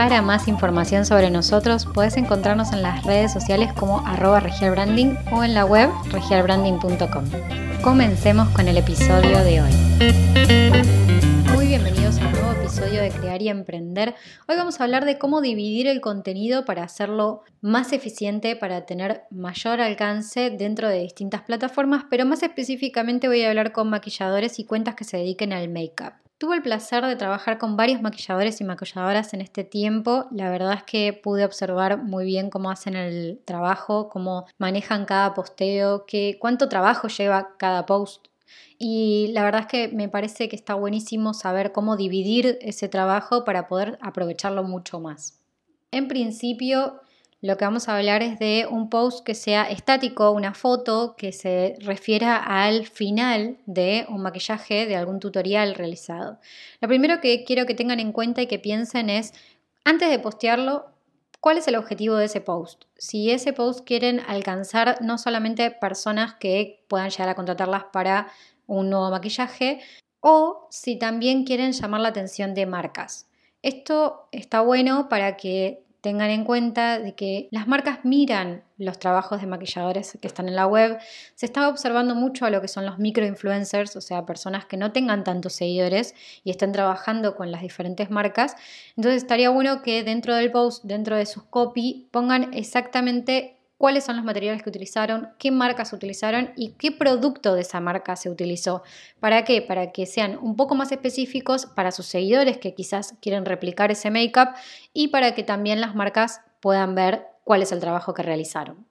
Para más información sobre nosotros puedes encontrarnos en las redes sociales como arroba regialbranding o en la web regialbranding.com. Comencemos con el episodio de hoy. Muy bienvenidos a un nuevo episodio de Crear y Emprender. Hoy vamos a hablar de cómo dividir el contenido para hacerlo más eficiente, para tener mayor alcance dentro de distintas plataformas, pero más específicamente voy a hablar con maquilladores y cuentas que se dediquen al make-up. Tuve el placer de trabajar con varios maquilladores y maquilladoras en este tiempo. La verdad es que pude observar muy bien cómo hacen el trabajo, cómo manejan cada posteo, qué, cuánto trabajo lleva cada post. Y la verdad es que me parece que está buenísimo saber cómo dividir ese trabajo para poder aprovecharlo mucho más. En principio, lo que vamos a hablar es de un post que sea estático, una foto que se refiera al final de un maquillaje de algún tutorial realizado. Lo primero que quiero que tengan en cuenta y que piensen es, antes de postearlo, ¿cuál es el objetivo de ese post? Si ese post quieren alcanzar no solamente personas que puedan llegar a contratarlas para un nuevo maquillaje, o si también quieren llamar la atención de marcas. Esto está bueno para que tengan en cuenta de que las marcas miran los trabajos de maquilladores que están en la web. Se está observando mucho a lo que son los microinfluencers, o sea, personas que no tengan tantos seguidores y estén trabajando con las diferentes marcas. Entonces estaría bueno que dentro del post, dentro de sus copy, pongan exactamente cuáles son los materiales que utilizaron, qué marcas utilizaron y qué producto de esa marca se utilizó. ¿Para qué? Para que sean un poco más específicos para sus seguidores que quizás quieren replicar ese make-up y para que también las marcas puedan ver cuál es el trabajo que realizaron.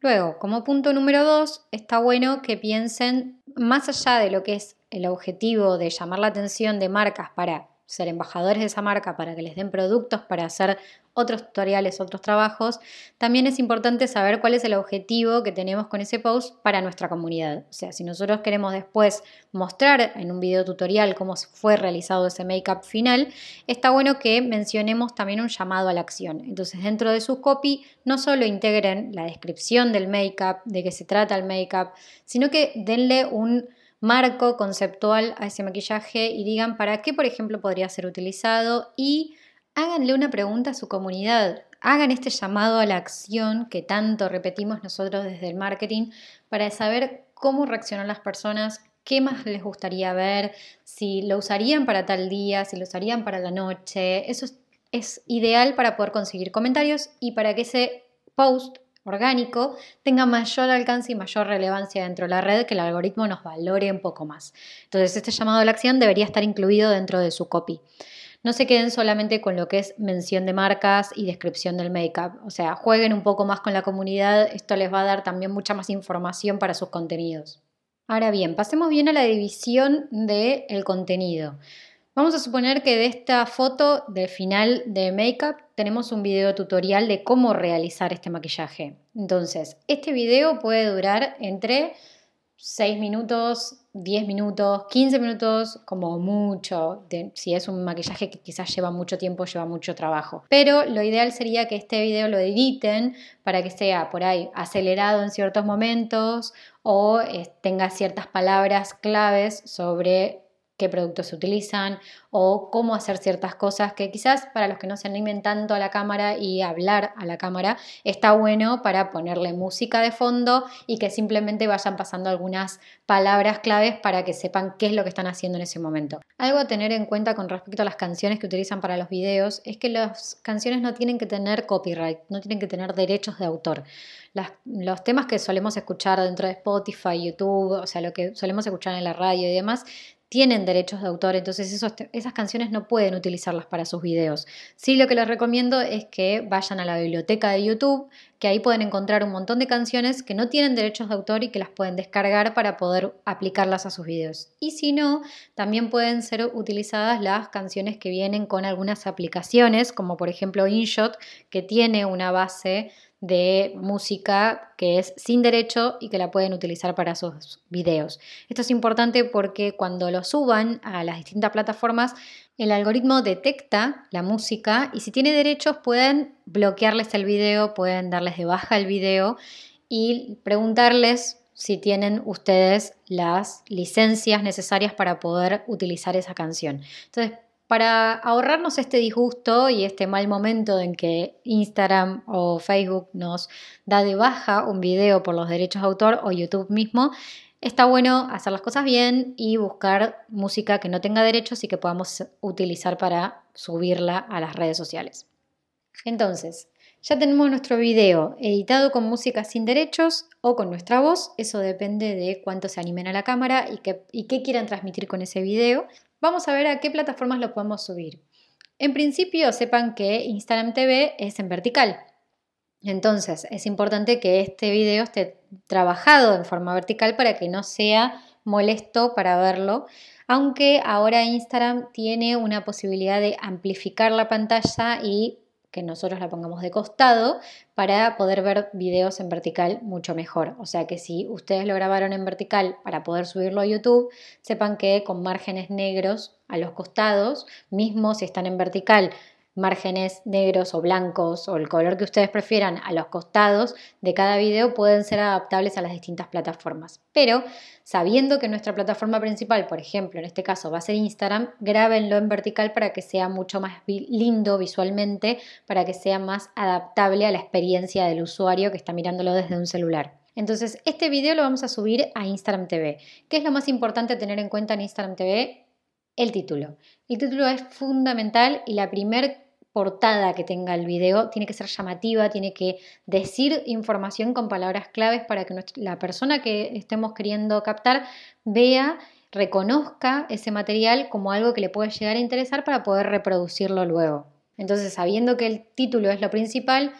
Luego, como punto número dos, está bueno que piensen más allá de lo que es el objetivo de llamar la atención de marcas para ser embajadores de esa marca, para que les den productos, para hacer otros tutoriales, otros trabajos, también es importante saber cuál es el objetivo que tenemos con ese post para nuestra comunidad. O sea, si nosotros queremos después mostrar en un video tutorial cómo fue realizado ese make-up final, está bueno que mencionemos también un llamado a la acción. Entonces, dentro de su copy, no solo integren la descripción del make-up, de qué se trata el make-up, sino que denle un marco conceptual a ese maquillaje y digan para qué, por ejemplo, podría ser utilizado y háganle una pregunta a su comunidad. Hagan este llamado a la acción que tanto repetimos nosotros desde el marketing para saber cómo reaccionan las personas, qué más les gustaría ver, si lo usarían para tal día, si lo usarían para la noche. Eso es, ideal para poder conseguir comentarios y para que ese post orgánico tenga mayor alcance y mayor relevancia dentro de la red, que el algoritmo nos valore un poco más. Entonces, este llamado a la acción debería estar incluido dentro de su copy. No se queden solamente con lo que es mención de marcas y descripción del make-up. O sea, jueguen un poco más con la comunidad. Esto les va a dar también mucha más información para sus contenidos. Ahora bien, pasemos bien a la división del contenido. Vamos a suponer que de esta foto de final de Makeup tenemos un video tutorial de cómo realizar este maquillaje. Entonces, este video puede durar entre 6 minutos, 10 minutos, 15 minutos, como mucho, si es un maquillaje que quizás lleva mucho tiempo, lleva mucho trabajo. Pero lo ideal sería que este video lo editen para que sea por ahí acelerado en ciertos momentos o eh, tenga ciertas palabras claves sobre qué productos se utilizan o cómo hacer ciertas cosas que quizás para los que no se animen tanto a la cámara y hablar a la cámara está bueno para ponerle música de fondo y que simplemente vayan pasando algunas palabras claves para que sepan qué es lo que están haciendo en ese momento. Algo a tener en cuenta con respecto a las canciones que utilizan para los videos es que las canciones no tienen que tener copyright, no tienen que tener derechos de autor. los temas que solemos escuchar dentro de Spotify, YouTube, o sea, lo que solemos escuchar en la radio y demás, tienen derechos de autor, entonces esas canciones no pueden utilizarlas para sus videos. Sí, lo que les recomiendo es que vayan a la biblioteca de YouTube, que ahí pueden encontrar un montón de canciones que no tienen derechos de autor y que las pueden descargar para poder aplicarlas a sus videos. Y si no, también pueden ser utilizadas las canciones que vienen con algunas aplicaciones, como por ejemplo InShot, que tiene una base de música que es sin derecho y que la pueden utilizar para sus videos. Esto es importante porque cuando lo suban a las distintas plataformas, el algoritmo detecta la música y si tiene derechos pueden bloquearles el video, pueden darles de baja el video y preguntarles si tienen ustedes las licencias necesarias para poder utilizar esa canción. Entonces, para ahorrarnos este disgusto y este mal momento en que Instagram o Facebook nos da de baja un video por los derechos de autor o YouTube mismo, está bueno hacer las cosas bien y buscar música que no tenga derechos y que podamos utilizar para subirla a las redes sociales. Entonces, ya tenemos nuestro video editado con música sin derechos o con nuestra voz, eso depende de cuánto se animen a la cámara y qué, y qué quieran transmitir con ese video. Vamos a ver a qué plataformas lo podemos subir. En principio, sepan que Instagram TV es en vertical. Entonces, es importante que este video esté trabajado en forma vertical para que no sea molesto para verlo. Aunque ahora Instagram tiene una posibilidad de amplificar la pantalla y que nosotros la pongamos de costado para poder ver videos en vertical mucho mejor. O sea que si ustedes lo grabaron en vertical para poder subirlo a YouTube, sepan que con márgenes negros a los costados, mismo si están en vertical, márgenes negros o blancos o el color que ustedes prefieran a los costados de cada video pueden ser adaptables a las distintas plataformas. Pero sabiendo que nuestra plataforma principal, por ejemplo, en este caso va a ser Instagram, grábenlo en vertical para que sea mucho más lindo visualmente, para que sea más adaptable a la experiencia del usuario que está mirándolo desde un celular. Entonces, este video lo vamos a subir a Instagram TV. ¿Qué es lo más importante tener en cuenta en Instagram TV? El título. El título es fundamental y la primera portada que tenga el video tiene que ser llamativa, tiene que decir información con palabras claves para que la persona que estemos queriendo captar vea, reconozca ese material como algo que le puede llegar a interesar para poder reproducirlo luego. Entonces, sabiendo que el título es lo principal,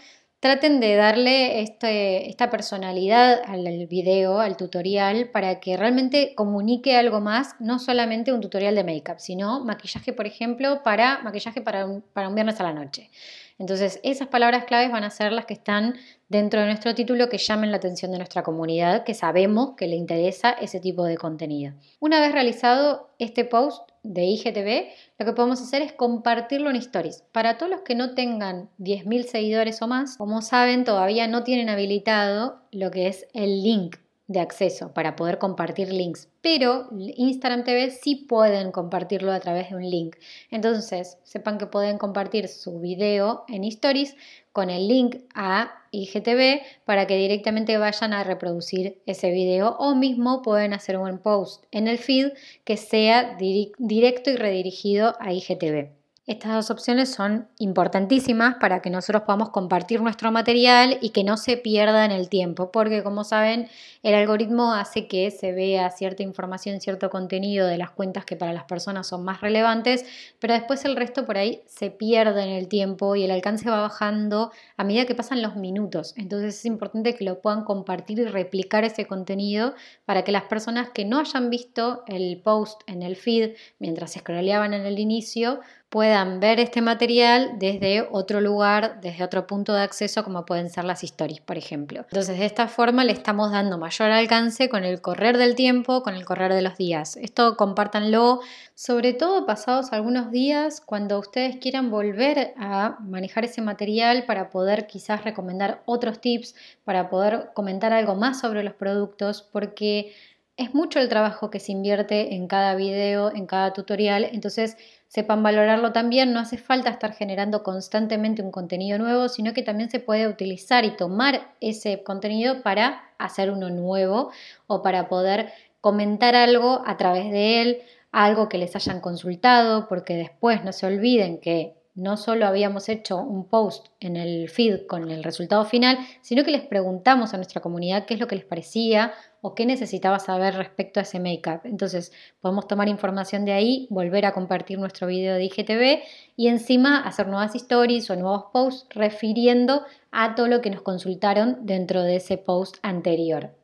traten de darle este, esta personalidad al video, al tutorial, para que realmente comunique algo más, no solamente un tutorial de make-up, sino maquillaje, por ejemplo, para maquillaje para para un viernes a la noche. Entonces, esas palabras claves van a ser las que están dentro de nuestro título que llamen la atención de nuestra comunidad, que sabemos que le interesa ese tipo de contenido. Una vez realizado este post de IGTV, lo que podemos hacer es compartirlo en stories. Para todos los que no tengan 10.000 seguidores o más, como saben, todavía no tienen habilitado lo que es el link de acceso para poder compartir links, pero Instagram TV sí pueden compartirlo a través de un link. Entonces, sepan que pueden compartir su video en stories con el link a IGTV para que directamente vayan a reproducir ese video o mismo pueden hacer un post en el feed que sea directo y redirigido a IGTV. Estas dos opciones son importantísimas para que nosotros podamos compartir nuestro material y que no se pierda en el tiempo, porque como saben, el algoritmo hace que se vea cierta información, cierto contenido de las cuentas que para las personas son más relevantes, pero después el resto por ahí se pierde en el tiempo y el alcance va bajando a medida que pasan los minutos. Entonces es importante que lo puedan compartir y replicar ese contenido para que las personas que no hayan visto el post en el feed mientras se scrolleaban en el inicio puedan ver este material desde otro lugar, desde otro punto de acceso, como pueden ser las stories, por ejemplo. Entonces, de esta forma le estamos dando mayor alcance con el correr del tiempo, con el correr de los días. Esto compártanlo, sobre todo pasados algunos días, cuando ustedes quieran volver a manejar ese material para poder quizás recomendar otros tips, para poder comentar algo más sobre los productos, porque es mucho el trabajo que se invierte en cada video, en cada tutorial, entonces sepan valorarlo también, no hace falta estar generando constantemente un contenido nuevo, sino que también se puede utilizar y tomar ese contenido para hacer uno nuevo o para poder comentar algo a través de él, algo que les hayan consultado, porque después no se olviden que no solo habíamos hecho un post en el feed con el resultado final, sino que les preguntamos a nuestra comunidad qué es lo que les parecía o qué necesitaba saber respecto a ese make-up. Entonces podemos tomar información de ahí, volver a compartir nuestro video de IGTV y encima hacer nuevas stories o nuevos posts refiriendo a todo lo que nos consultaron dentro de ese post anterior.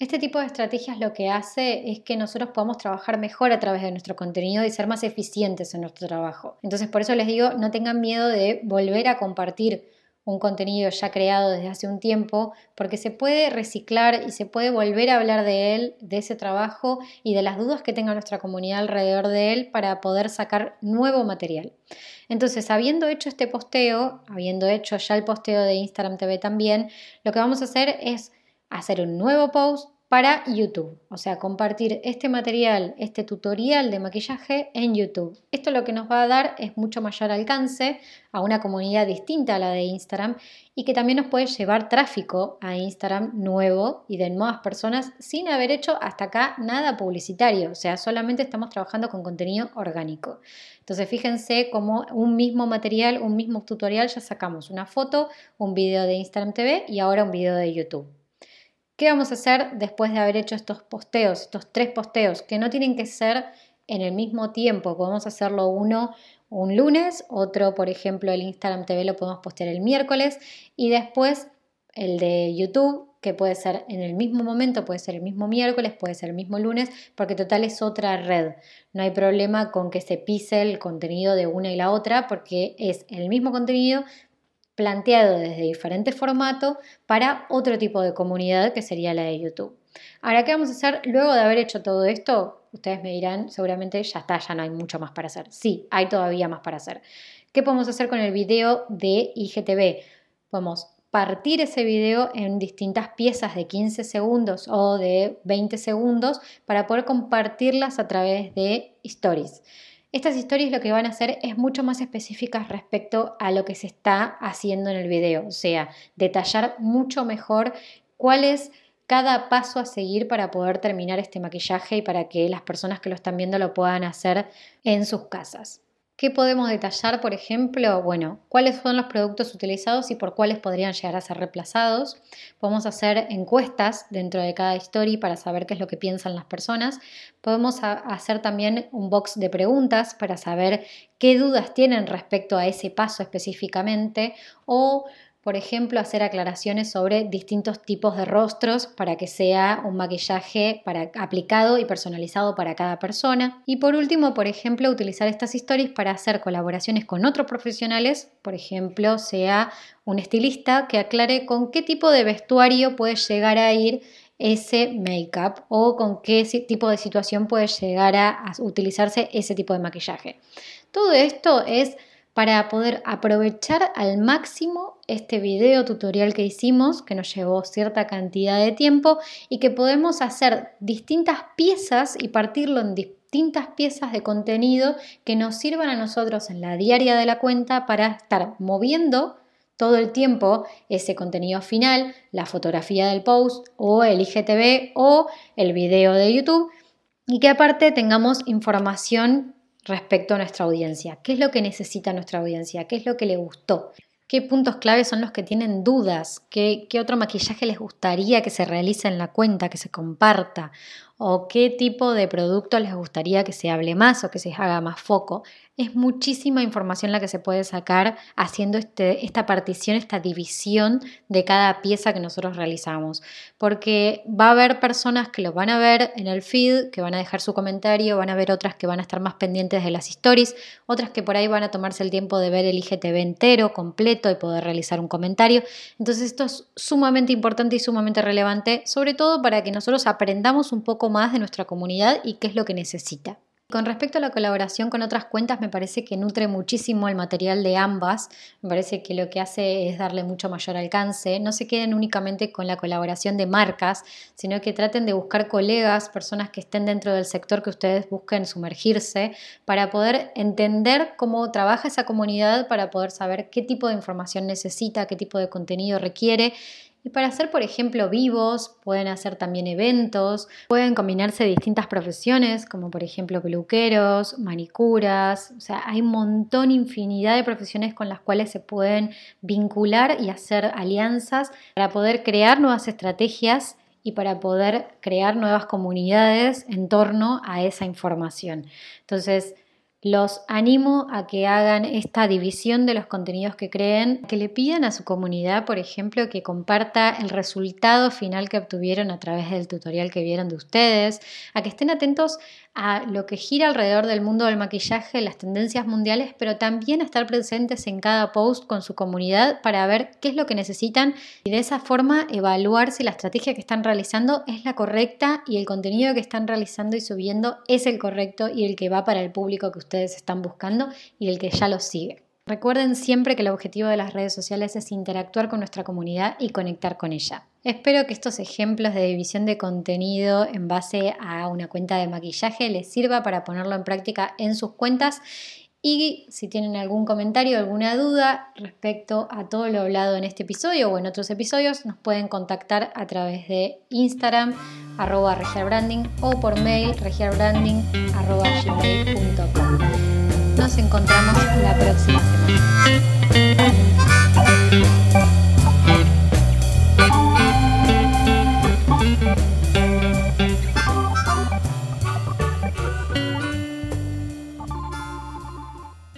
Este tipo de estrategias lo que hace es que nosotros podamos trabajar mejor a través de nuestro contenido y ser más eficientes en nuestro trabajo. Entonces, por eso les digo, no tengan miedo de volver a compartir un contenido ya creado desde hace un tiempo, porque se puede reciclar y se puede volver a hablar de él, de ese trabajo y de las dudas que tenga nuestra comunidad alrededor de él para poder sacar nuevo material. Entonces, habiendo hecho este posteo, habiendo hecho ya el posteo de Instagram TV también, lo que vamos a hacer es hacer un nuevo post para YouTube, o sea, compartir este material, este tutorial de maquillaje en YouTube. Esto lo que nos va a dar es mucho mayor alcance a una comunidad distinta a la de Instagram y que también nos puede llevar tráfico a Instagram nuevo y de nuevas personas sin haber hecho hasta acá nada publicitario, o sea, solamente estamos trabajando con contenido orgánico. Entonces, fíjense cómo un mismo material, un mismo tutorial, ya sacamos una foto, un video de Instagram TV y ahora un video de YouTube. ¿Qué vamos a hacer después de haber hecho estos posteos, estos tres posteos, que no tienen que ser en el mismo tiempo? Podemos hacerlo uno un lunes, otro, por ejemplo, el Instagram TV lo podemos postear el miércoles y después el de YouTube, que puede ser en el mismo momento, puede ser el mismo miércoles, puede ser el mismo lunes, porque total es otra red. No hay problema con que se pise el contenido de una y la otra, porque es el mismo contenido, planteado desde diferentes formatos para otro tipo de comunidad que sería la de YouTube. Ahora, ¿qué vamos a hacer luego de haber hecho todo esto? Ustedes me dirán, seguramente ya está, ya no hay mucho más para hacer. Sí, hay todavía más para hacer. ¿Qué podemos hacer con el video de IGTV? Podemos partir ese video en distintas piezas de 15 segundos o de 20 segundos para poder compartirlas a través de stories. Estas historias lo que van a hacer es mucho más específicas respecto a lo que se está haciendo en el video, o sea, detallar mucho mejor cuál es cada paso a seguir para poder terminar este maquillaje y para que las personas que lo están viendo lo puedan hacer en sus casas. ¿Qué podemos detallar, por ejemplo? Bueno, cuáles son los productos utilizados y por cuáles podrían llegar a ser reemplazados. Podemos hacer encuestas dentro de cada story para saber qué es lo que piensan las personas. Podemos hacer también un box de preguntas para saber qué dudas tienen respecto a ese paso específicamente o por ejemplo, hacer aclaraciones sobre distintos tipos de rostros para que sea un maquillaje para, aplicado y personalizado para cada persona. Y por último, por ejemplo, utilizar estas stories para hacer colaboraciones con otros profesionales, por ejemplo, sea un estilista que aclare con qué tipo de vestuario puede llegar a ir ese make-up o con qué tipo de situación puede llegar a utilizarse ese tipo de maquillaje. Todo esto es para poder aprovechar al máximo este video tutorial que hicimos, que nos llevó cierta cantidad de tiempo y que podemos hacer distintas piezas y partirlo en distintas piezas de contenido que nos sirvan a nosotros en la diaria de la cuenta para estar moviendo todo el tiempo ese contenido final, la fotografía del post o el IGTV o el video de YouTube y que aparte tengamos información respecto a nuestra audiencia. ¿Qué es lo que necesita nuestra audiencia? ¿Qué es lo que le gustó? ¿Qué puntos clave son los que tienen dudas? ¿Qué, ¿Qué, otro maquillaje les gustaría que se realice en la cuenta, que se comparta? ¿O qué tipo de producto les gustaría que se hable más o que se haga más foco? es muchísima información la que se puede sacar haciendo este, esta partición, esta división de cada pieza que nosotros realizamos. Porque va a haber personas que lo van a ver en el feed, que van a dejar su comentario, van a haber otras que van a estar más pendientes de las stories, otras que por ahí van a tomarse el tiempo de ver el IGTV entero, completo y poder realizar un comentario. Entonces esto es sumamente importante y sumamente relevante, sobre todo para que nosotros aprendamos un poco más de nuestra comunidad y qué es lo que necesita. Con respecto a la colaboración con otras cuentas, me parece que nutre muchísimo el material de ambas. Me parece que lo que hace es darle mucho mayor alcance. No se queden únicamente con la colaboración de marcas, sino que traten de buscar colegas, personas que estén dentro del sector que ustedes busquen sumergirse, para poder entender cómo trabaja esa comunidad, para poder saber qué tipo de información necesita, qué tipo de contenido requiere y para hacer, por ejemplo, vivos, pueden hacer también eventos, pueden combinarse distintas profesiones, como por ejemplo peluqueros, manicuras, o sea, hay un montón, infinidad de profesiones con las cuales se pueden vincular y hacer alianzas para poder crear nuevas estrategias y para poder crear nuevas comunidades en torno a esa información. Entonces, Los animo a que hagan esta división de los contenidos que creen, que le pidan a su comunidad, por ejemplo, que comparta el resultado final que obtuvieron a través del tutorial que vieron de ustedes, a que estén atentos a lo que gira alrededor del mundo del maquillaje, las tendencias mundiales, pero también a estar presentes en cada post con su comunidad para ver qué es lo que necesitan y de esa forma evaluar si la estrategia que están realizando es la correcta y el contenido que están realizando y subiendo es el correcto y el que va para el público que ustedes están buscando y el que ya los sigue. Recuerden siempre que el objetivo de las redes sociales es interactuar con nuestra comunidad y conectar con ella. Espero que estos ejemplos de división de contenido en base a una cuenta de maquillaje les sirva para ponerlo en práctica en sus cuentas y si tienen algún comentario, alguna duda respecto a todo lo hablado en este episodio o en otros episodios, nos pueden contactar a través de Instagram, arroba regiarbranding o por mail regiarbranding. Nos encontramos la próxima Thank you.